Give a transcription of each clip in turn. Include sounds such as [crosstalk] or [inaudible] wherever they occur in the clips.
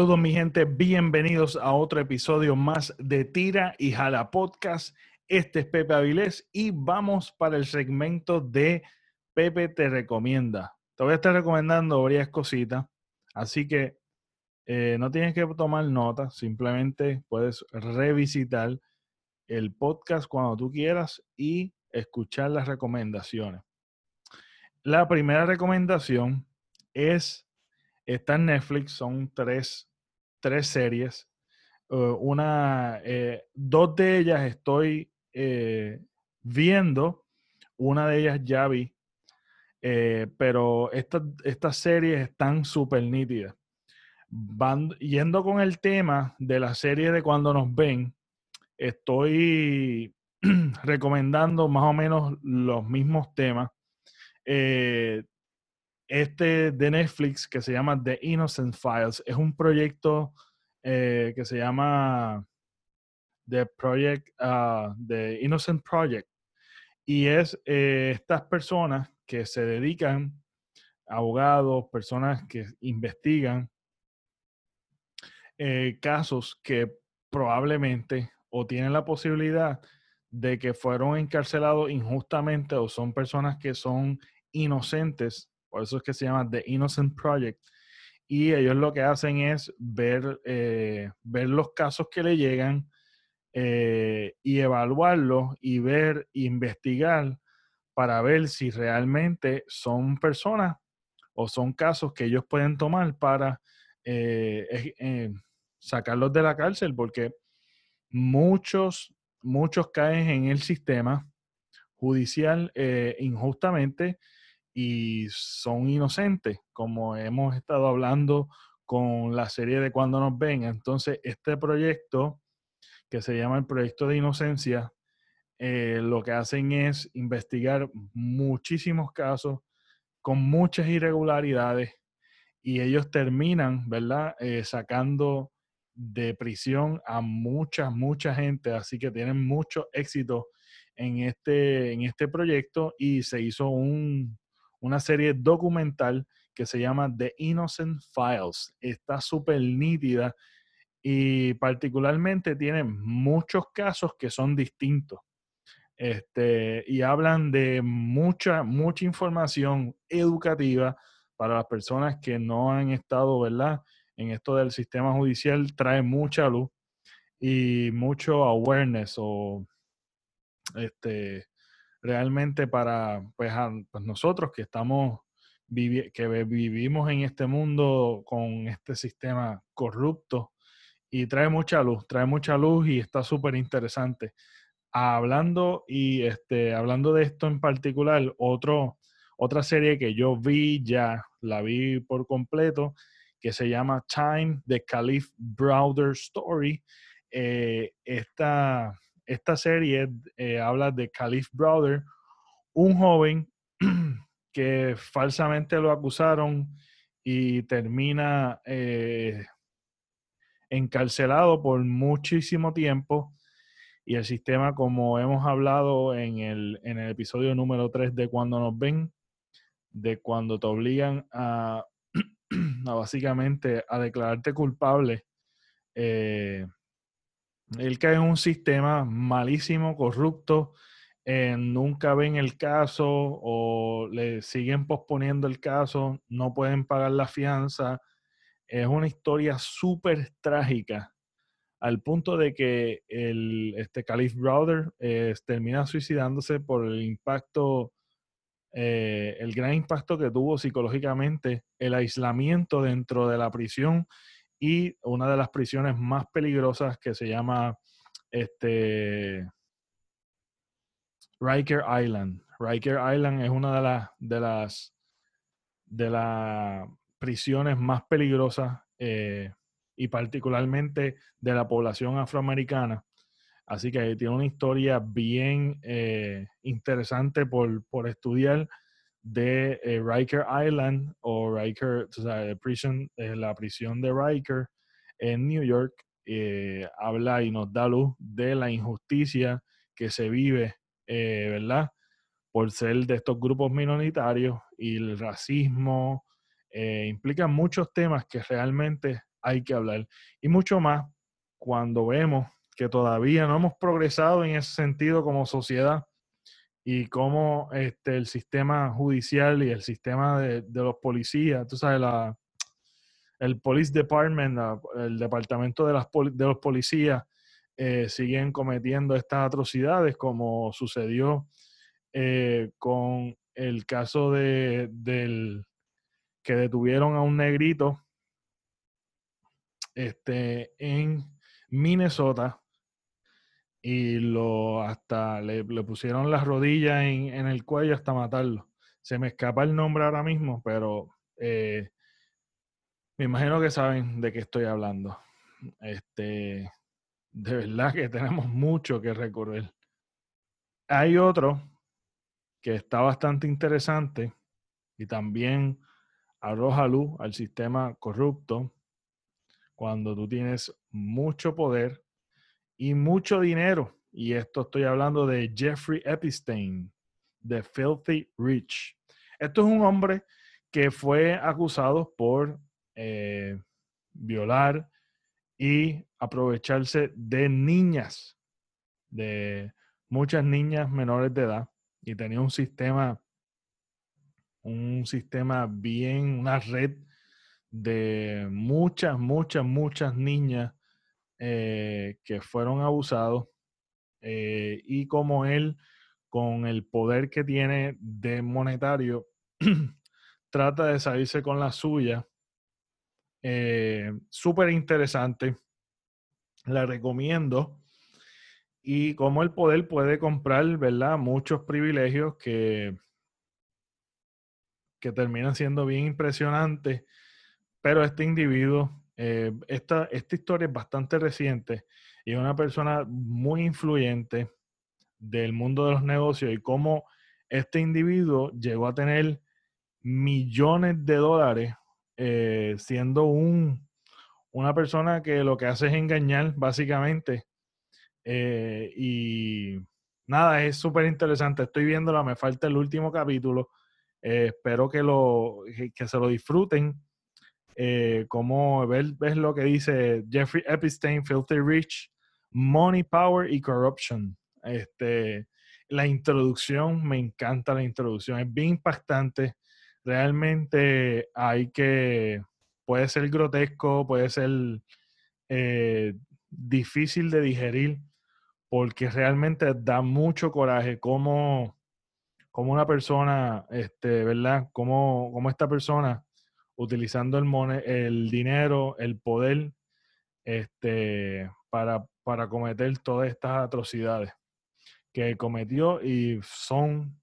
Saludos mi gente, bienvenidos a otro episodio más de Tira y Jala Podcast. Este es Pepe Avilés y vamos para el segmento de Pepe te recomienda. Te voy a estar recomendando varias cositas, así que eh, no tienes que tomar nota, simplemente puedes revisitar el podcast cuando tú quieras y escuchar las recomendaciones. La primera recomendación es, está en Netflix, son tres, tres series. Uh, una, eh, dos de ellas estoy eh, viendo, una de ellas ya vi, eh, pero estas, estas series están súper nítidas. Van, yendo con el tema de la serie de cuando nos ven, estoy [clears throat] recomendando más o menos los mismos temas. Eh, este de Netflix que se llama The Innocent Files es un proyecto eh, que se llama The Project, uh, The Innocent Project. Y es eh, estas personas que se dedican, abogados, personas que investigan casos que probablemente o tienen la posibilidad de que fueron encarcelados injustamente o son personas que son inocentes, por eso es que se llama The Innocent Project, y ellos lo que hacen es ver, eh, ver los casos que le llegan eh, y evaluarlos y ver, investigar para ver si realmente son personas o son casos que ellos pueden tomar para eh, sacarlos de la cárcel, porque muchos, muchos caen en el sistema judicial injustamente y son inocentes, como hemos estado hablando con la serie de Cuando nos ven. Entonces, este proyecto, que se llama el Proyecto de Inocencia, eh, lo que hacen es investigar muchísimos casos con muchas irregularidades y ellos terminan, ¿verdad?, eh, sacando de prisión a mucha, mucha gente, así que tienen mucho éxito en este, en este proyecto y se hizo un, una serie documental que se llama The Innocent Files. Está súper nítida y particularmente tiene muchos casos que son distintos. Este, y hablan de mucha, mucha información educativa para las personas que no han estado, ¿verdad? en esto del sistema judicial trae mucha luz y mucho awareness o este realmente para pues, pues nosotros que estamos que vivimos en este mundo con este sistema corrupto y trae mucha luz, trae mucha luz y está súper interesante. Hablando y este hablando de esto en particular, otro otra serie que yo vi ya, la vi por completo, que se llama Time, The Caliph Browder Story. Eh, esta, esta, serie eh, habla de Caliph Browder, un joven [clears throat] que falsamente lo acusaron y termina eh, encarcelado por muchísimo tiempo. Y el sistema, como hemos hablado en el, en el episodio número 3 de Cuando nos ven, de cuando te obligan a [clears throat] básicamente a declararte culpable, eh, él cae en un sistema malísimo, corrupto, eh, nunca ven el caso o le siguen posponiendo el caso, no pueden pagar la fianza. Es una historia súper trágica, al punto de que el, este Caliph Browder eh, termina suicidándose por el impacto eh, el gran impacto que tuvo psicológicamente el aislamiento dentro de la prisión y una de las prisiones más peligrosas que se llama este Riker Island. Riker Island es una de las de las de las prisiones más peligrosas eh, y particularmente de la población afroamericana. Así que tiene una historia bien eh, interesante por, estudiar de eh, Riker Island o Riker, o sea, prison, eh, la prisión de Riker en New York. habla y nos da luz de la injusticia que se vive, ¿verdad? Por ser de estos grupos minoritarios y el racismo. implica muchos temas que realmente hay que hablar. Y mucho más cuando vemos que todavía no hemos progresado en ese sentido como sociedad y cómo este, el sistema judicial y el sistema de, los policías, tú sabes, la, el Police Department, el departamento de, las, de los policías, eh, siguen cometiendo estas atrocidades como sucedió eh, con el caso de, del que detuvieron a un negrito este, en Minnesota y lo hasta le, pusieron las rodillas en, el cuello hasta matarlo. Se me escapa el nombre ahora mismo, pero eh, me imagino que saben de qué estoy hablando. Este, de verdad que tenemos mucho que recorrer. Hay otro que está bastante interesante y también arroja luz al sistema corrupto cuando tú tienes mucho poder y mucho dinero. Y esto estoy hablando de Jeffrey Epstein, de Filthy Rich. Esto es un hombre que fue acusado por eh, violar y aprovecharse de niñas, de muchas niñas menores de edad. Y tenía un sistema, un sistema bien, una red de muchas, muchas, muchas niñas eh, que fueron abusados eh, y como él, con el poder que tiene de monetario, [clears throat] trata de salirse con la suya. Eh, Súper interesante. La recomiendo. Y como el poder puede comprar, ¿verdad? Muchos privilegios que, que terminan siendo bien impresionantes. Pero este individuo eh, esta, esta historia es bastante reciente y es una persona muy influyente del mundo de los negocios y cómo este individuo llegó a tener millones de dólares eh, siendo un, una persona que lo que hace es engañar básicamente. Eh, y nada, es súper interesante. Estoy viéndola, me falta el último capítulo. espero que, lo, que se lo disfruten eh, como ves, lo que dice Jeffrey Epstein, Filthy Rich, Money, Power y Corruption. Este, la introducción, me encanta la introducción, es bien impactante. Realmente hay que, puede ser grotesco, puede ser eh, difícil de digerir, porque realmente da mucho coraje cómo, cómo una persona, este, ¿verdad? Cómo, cómo esta persona utilizando el, el dinero, el poder, este, para, para cometer todas estas atrocidades que cometió y son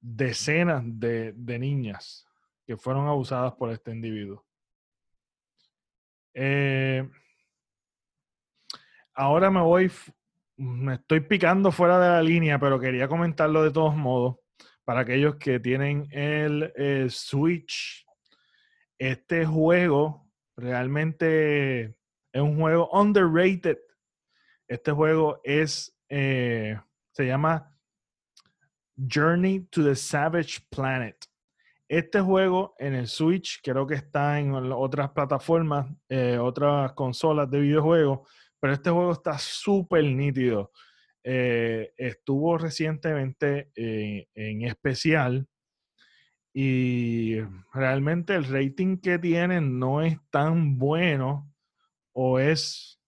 decenas de, niñas que fueron abusadas por este individuo. Eh, ahora me voy, me estoy picando fuera de la línea, pero quería comentarlo de todos modos para aquellos que tienen el, eh, Switch. Este juego realmente es un juego underrated. Este juego es, eh, se llama Journey to the Savage Planet. Este juego en el Switch, creo que está en otras plataformas, eh, otras consolas de videojuegos, pero este juego está súper nítido. Estuvo recientemente eh, especial y realmente el rating que tienen no es tan bueno o es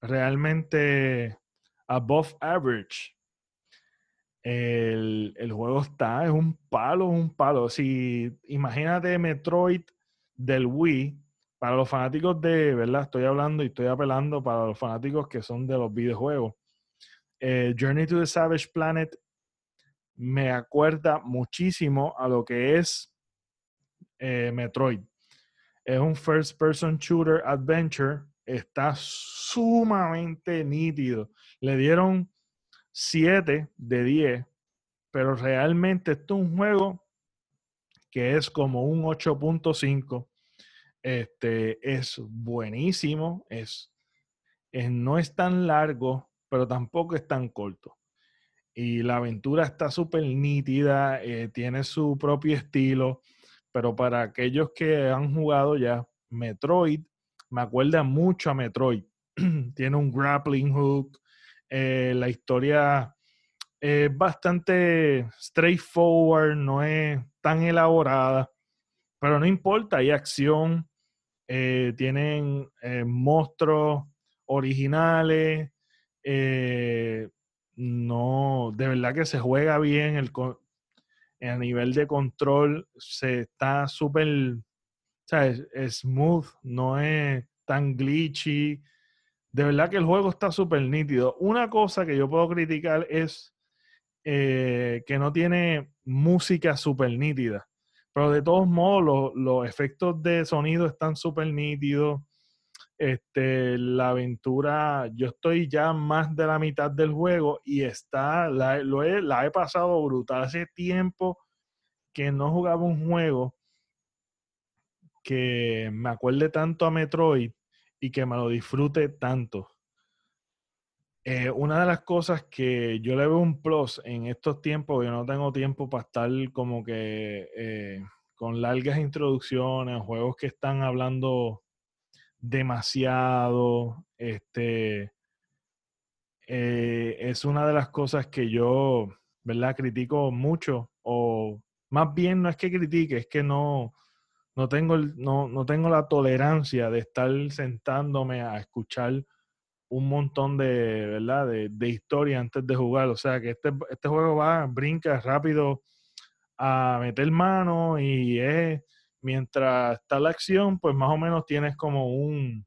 realmente above average. El, el, juego está, es un palo, un palo. Si imagínate Metroid del Wii, para los fanáticos de, ¿verdad? Estoy hablando y estoy apelando para los fanáticos que son de los videojuegos. Eh, Journey to the Savage Planet me acuerda muchísimo a lo que es eh, Metroid. Es un first person shooter adventure. Está sumamente nítido. Le dieron 7 de 10, pero realmente esto es un juego que es como un 8.5. Este es buenísimo, es, es, no es tan largo, pero tampoco es tan corto. Y la aventura está súper nítida, eh, tiene su propio estilo, pero para aquellos que han jugado ya, Metroid. Me acuerda mucho a Metroid. [clears throat] Tiene un grappling hook. Eh, la historia es bastante straightforward, no es tan elaborada, pero no importa, hay acción, eh, tienen monstruos originales, no, de verdad que se juega bien, el, a nivel de control se está súper, smooth, no es tan glitchy. De verdad que el juego está súper nítido. Una cosa que yo puedo criticar es eh, que no tiene música súper nítida. Pero de todos modos, los efectos de sonido están súper nítidos. Este, la aventura, yo estoy ya más de la mitad del juego y está, la, lo he, la he pasado brutal. Hace tiempo que no jugaba un juego que me acuerde tanto a Metroid y que me lo disfrute tanto. Eh, una de las cosas que yo le veo un plus en estos tiempos, yo no tengo tiempo para estar como que eh, con largas introducciones, juegos que están hablando demasiado, este, eh, es una de las cosas que yo, ¿verdad? Critico mucho, o más bien no es que critique, es que no, no tengo, no, no tengo la tolerancia de estar sentándome a escuchar un montón de, ¿verdad? De, de, historia antes de jugar. O sea que este, este juego va, brinca rápido a meter mano y es, mientras está la acción, pues más o menos tienes como un,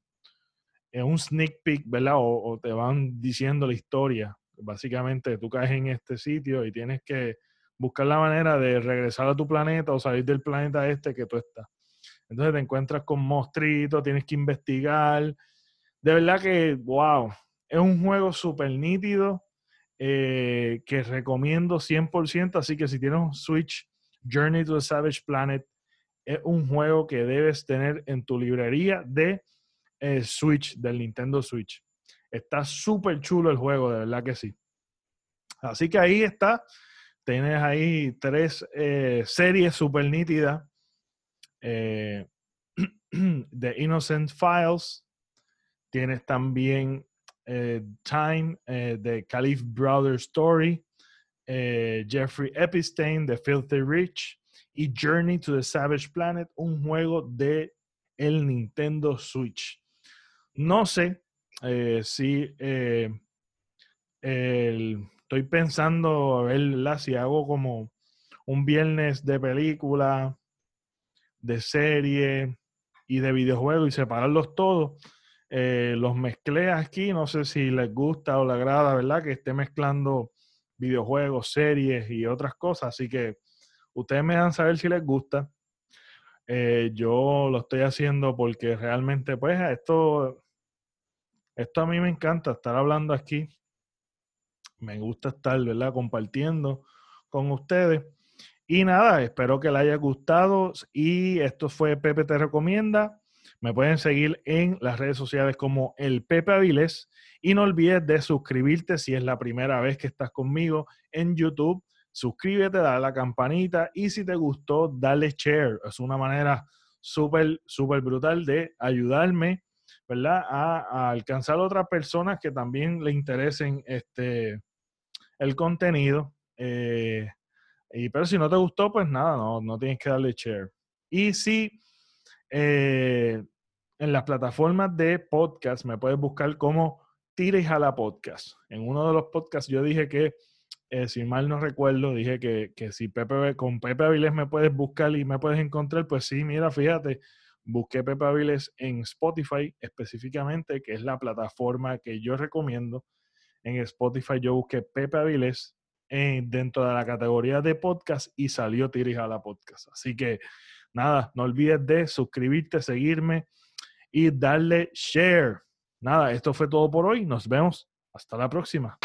eh, un sneak peek, ¿verdad? O, te van diciendo la historia. Básicamente tú caes en este sitio y tienes que buscar la manera de regresar a tu planeta o salir del planeta este que tú estás. Entonces te encuentras con monstruitos, tienes que investigar. De verdad que, wow, es un juego súper nítido eh, que recomiendo 100%. Así que si tienes un Switch Journey to the Savage Planet, es un juego que debes tener en tu librería de eh, Switch, del Nintendo Switch. Está súper chulo el juego, de verdad que sí. Así que ahí está. Tienes ahí tres eh, series súper nítidas. Eh, [clears throat] The Innocent Files. Tienes también Time, The Caliph Brother Story. Jeffrey Epstein, The Filthy Rich y Journey to the Savage Planet, un juego de el Nintendo Switch. No sé eh, si eh, estoy pensando a ver si hago como un viernes de película, de serie y de videojuego y separarlos todos. Eh, los mezclé aquí, no sé si les gusta o les agrada, ¿verdad? Que esté mezclando videojuegos, series y otras cosas. Así que Ustedes me dan saber si les gusta. Eh, yo lo estoy haciendo porque realmente, pues, esto, esto a mí me encanta estar hablando aquí. Me gusta estar, ¿verdad? Compartiendo con ustedes. Y nada, espero que les haya gustado. Y esto fue Pepe Te Recomienda. Me pueden seguir en las redes sociales como el Pepe Avilés. Y no olvides de suscribirte si es la primera vez que estás conmigo en YouTube suscríbete, dale a la campanita y si te gustó, dale share. Es una manera súper, súper brutal de ayudarme, ¿verdad? A, alcanzar a otras personas que también le interesen este, el contenido. Eh, y, pero si no te gustó, pues nada, no, no tienes que darle share. Y si eh, en las plataformas de podcast me puedes buscar como Tira y Jala Podcast. En uno de los podcasts yo dije que eh, si mal no recuerdo, dije que, si Pepe, con Pepe Avilés me puedes buscar y me puedes encontrar, pues sí, mira, fíjate, busqué Pepe Avilés en Spotify específicamente, que es la plataforma que yo recomiendo. En Spotify yo busqué Pepe Avilés dentro de la categoría de podcast y salió Tiris a la podcast. Así que nada, no olvides de suscribirte, seguirme y darle share. Nada, esto fue todo por hoy. Nos vemos. Hasta la próxima.